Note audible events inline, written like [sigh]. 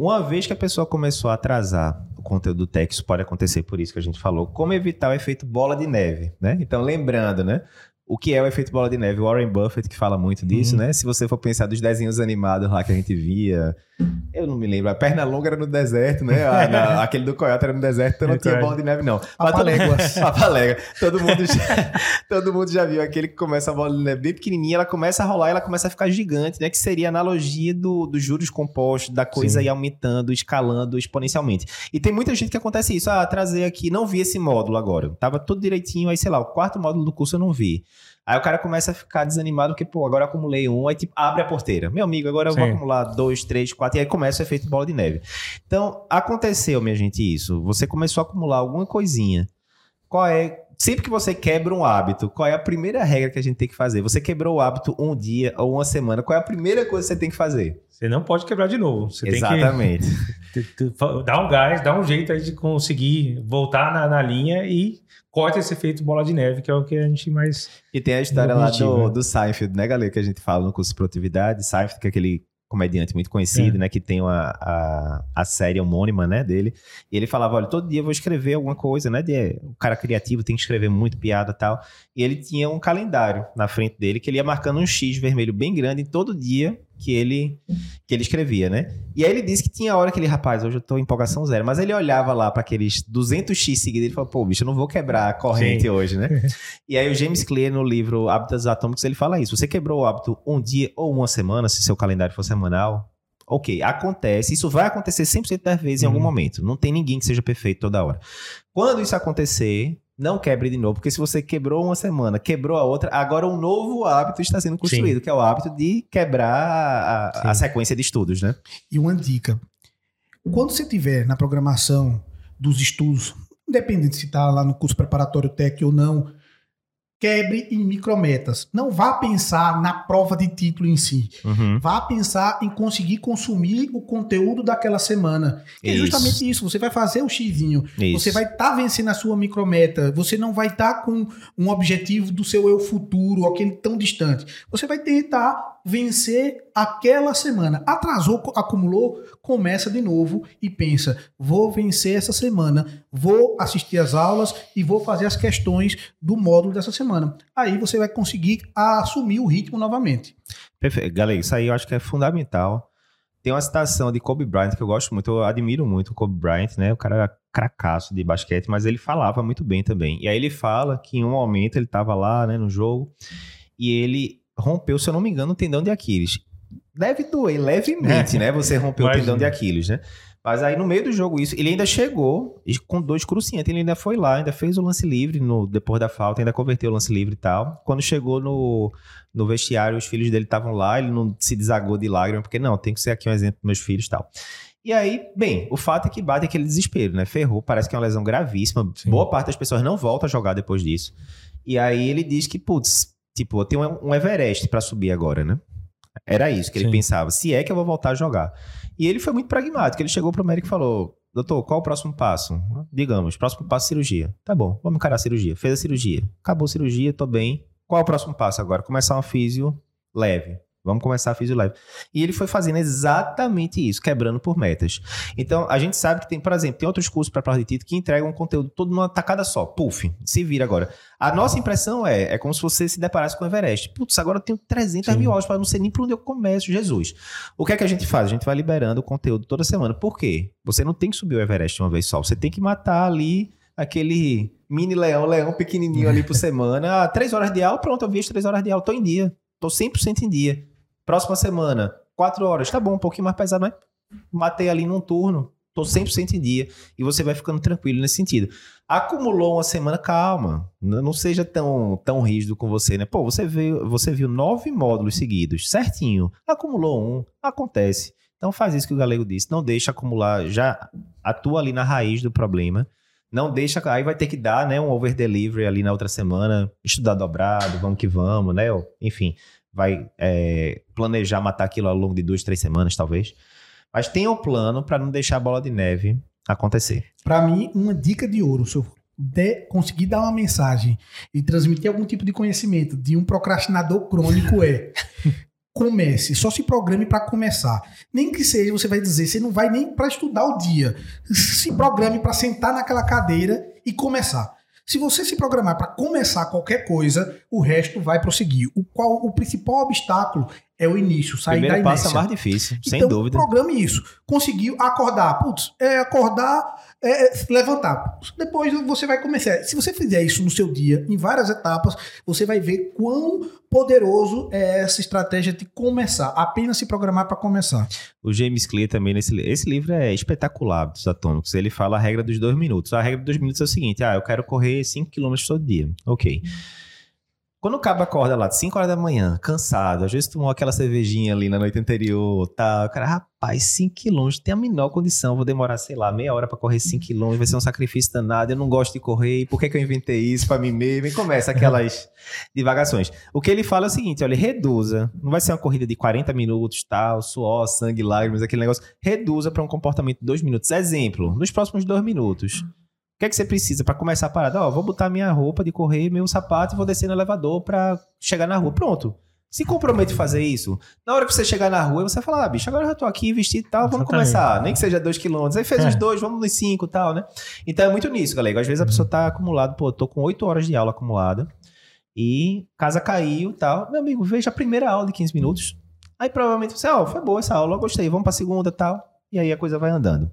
Uma vez que a pessoa começou a atrasar o conteúdo do texto, pode acontecer por isso que a gente falou, como evitar o efeito bola de neve, né? Então, lembrando, né? O que é o efeito bola de neve. Warren Buffett que fala muito disso, uhum. né? Se você for pensar dos desenhos animados lá que a gente via, eu não me lembro. A perna longa era no deserto, né? A, na, [laughs] aquele do coiote era no deserto, então não tinha bola de neve, não. Papaléguas. Papalégua. [laughs] Todo mundo, já, [laughs] todo mundo já viu aquele que começa a bola de neve bem pequenininha, ela começa a rolar e ela começa a ficar gigante, né? Que seria a analogia do, dos juros compostos, da coisa Sim. ir aumentando, escalando exponencialmente. E tem muita gente que acontece isso. Ah, trazer aqui, não vi esse módulo agora. Tava tudo direitinho, aí sei lá, o quarto módulo do curso eu não vi. Aí o cara começa a ficar desanimado porque, pô, agora acumulei um, aí tipo, abre a porteira. Meu amigo, agora eu Sim. vou acumular dois, três, quatro, e aí começa o efeito bola de neve. Então, aconteceu, minha gente, isso. Você começou a acumular alguma coisinha. Qual é. Sempre que você quebra um hábito, qual é a primeira regra que a gente tem que fazer? Você quebrou o hábito um dia ou uma semana, qual é a primeira coisa que você tem que fazer? Você não pode quebrar de novo. Você Exatamente. Tem que [laughs] dar um gás, dar um jeito aí de conseguir voltar na, na linha e corta esse efeito bola de neve, que é o que a gente mais. E tem a história lá do, né? do Seinfeld, né, galera? Que a gente fala no curso de produtividade. Seinfeld, que é aquele comediante muito conhecido, é. né, que tem uma, a, a série homônima, né, dele, e ele falava, olha, todo dia eu vou escrever alguma coisa, né, de, o cara criativo tem que escrever muito piada e tal, e ele tinha um calendário na frente dele, que ele ia marcando um X vermelho bem grande em todo dia que ele que ele escrevia, né? E aí ele disse que tinha hora que ele, rapaz, hoje eu tô em empolgação zero, mas ele olhava lá para aqueles 200x seguidos e falou, pô, bicho, eu não vou quebrar a corrente Sim. hoje, né? [laughs] e aí o James Clear no livro Hábitos Atômicos, ele fala isso, você quebrou o hábito um dia ou uma semana, se seu calendário for semanal, ok, acontece, isso vai acontecer 100% das vezes em algum uhum. momento, não tem ninguém que seja perfeito toda hora. Quando isso acontecer, não quebre de novo, porque se você quebrou uma semana, quebrou a outra, agora um novo hábito está sendo construído, Sim. que é o hábito de quebrar a, a, sequência de estudos, né? E uma dica: quando você tiver na programação dos estudos, independente se está lá no curso preparatório TEC ou não, quebre em micrometas. Não vá pensar na prova de título em si. Uhum. Vá pensar em conseguir consumir o conteúdo daquela semana. é justamente isso. Você vai fazer o xizinho. Isso. Você vai estar tá vencendo a sua micrometa. Você não vai estar tá com um objetivo do seu eu futuro, aquele tão distante. Você vai tentar vencer aquela semana. Atrasou, acumulou, começa de novo e pensa: vou vencer essa semana, vou assistir as aulas e vou fazer as questões do módulo dessa semana. Aí você vai conseguir assumir o ritmo novamente. Perfeito. Galera, isso aí eu acho que é fundamental. Tem uma citação de Kobe Bryant que eu gosto muito, eu admiro muito o Kobe Bryant, né? O cara era cracaço de basquete, mas ele falava muito bem também. E aí ele fala que em um momento ele estava lá, né, no jogo, e ele rompeu, se eu não me engano, o tendão de Aquiles. Deve doer levemente, né? Você [laughs] rompeu o tendão de Aquiles, né? Mas aí no meio do jogo isso, ele ainda chegou com dois cruciantes, ele ainda foi lá, ainda fez o lance livre no depois da falta, ainda converteu o lance livre e tal. Quando chegou no, no vestiário, os filhos dele estavam lá, ele não se desagou de lágrimas, porque não, tem que ser aqui um exemplo para meus filhos e tal. E aí, bem, o fato é que bate aquele desespero, né? Ferrou, parece que é uma lesão gravíssima. Sim. Boa parte das pessoas não volta a jogar depois disso. E aí ele diz que, putz, Tipo, eu tenho um Everest para subir agora, né? Era isso que ele Sim. pensava. Se é que eu vou voltar a jogar. E ele foi muito pragmático. Ele chegou pro médico e falou: Doutor, qual o próximo passo? Digamos, próximo passo cirurgia. Tá bom, vamos encarar a cirurgia. Fez a cirurgia. Acabou a cirurgia, tô bem. Qual é o próximo passo agora? Começar uma físio leve. Vamos começar a Physio Live. E ele foi fazendo exatamente isso, quebrando por metas. Então, a gente sabe que tem, por exemplo, tem outros cursos para título que entregam conteúdo todo numa tacada só. Puf, se vira agora. A nossa impressão é, é como se você se deparasse com o Everest. Putz, agora eu tenho 300 Sim. mil horas para não sei nem por onde eu começo, Jesus. O que é que a gente faz? A gente vai liberando o conteúdo toda semana. Por quê? Você não tem que subir o Everest uma vez só. Você tem que matar ali aquele mini leão, leão pequenininho ali por [laughs] semana. Ah, três horas de aula, pronto, eu vi as três horas de aula, tô em dia. Tô 100% em dia. Próxima semana, quatro horas. Tá bom, um pouquinho mais pesado, mas matei ali num turno. Tô 100% em dia. E você vai ficando tranquilo nesse sentido. Acumulou uma semana, calma. Não seja tão, tão rígido com você, né? Pô, você viu, você viu nove módulos seguidos, certinho. Acumulou um, acontece. Então faz isso que o Galego disse. Não deixa acumular, já atua ali na raiz do problema. Não deixa, aí vai ter que dar, né, um over delivery ali na outra semana, estudar dobrado, vamos que vamos, né? Enfim, vai é, planejar matar aquilo ao longo de duas, três semanas, talvez. Mas tenha um plano para não deixar a bola de neve acontecer. Para mim, uma dica de ouro, se eu de conseguir dar uma mensagem e transmitir algum tipo de conhecimento de um procrastinador crônico é [laughs] comece, só se programe para começar. Nem que seja, você vai dizer, você não vai nem para estudar o dia. Se programe para sentar naquela cadeira e começar. Se você se programar para começar qualquer coisa, o resto vai prosseguir. O qual o principal obstáculo é o início, sair Primeiro da passo inércia. é mais difícil, sem então, dúvida. programe isso. Conseguiu acordar. Putz, é acordar, é levantar. Depois você vai começar. Se você fizer isso no seu dia, em várias etapas, você vai ver quão poderoso é essa estratégia de começar. Apenas se programar para começar. O James Clear também, nesse esse livro é espetacular dos atômicos. Ele fala a regra dos dois minutos. A regra dos dois minutos é o seguinte: ah, eu quero correr 5 km todo dia. Ok. Quando o cabo acorda lá de 5 horas da manhã, cansado, às vezes tomou aquela cervejinha ali na noite anterior, tá, o cara, rapaz, 5 km, tem a menor condição, vou demorar, sei lá, meia hora pra correr 5 km, vai ser um sacrifício danado, eu não gosto de correr, por que, que eu inventei isso pra mim mesmo? E começa aquelas [laughs] divagações. O que ele fala é o seguinte, olha, reduza, não vai ser uma corrida de 40 minutos, tal, suor, sangue, lágrimas, aquele negócio, reduza pra um comportamento de 2 minutos. Exemplo, nos próximos 2 minutos, que é que você precisa para começar a parada? Ó, vou botar minha roupa de correr, meu sapato e vou descer no elevador para chegar na rua. Pronto. Se compromete a fazer isso. Na hora que você chegar na rua, você vai falar, ah, bicho, agora eu já tô aqui vestido e tal, vamos Exatamente. começar. Nem que seja dois quilômetros. Aí fez É. os dois, vamos nos cinco e tal, né? Então é muito nisso, galera. Às vezes a pessoa tá acumulado, pô, tô com oito horas de aula acumulada e casa caiu e tal. Meu amigo, veja a primeira aula de 15 minutos. Aí provavelmente você, ó, foi boa essa aula, gostei, vamos pra segunda e tal. E aí a coisa vai andando.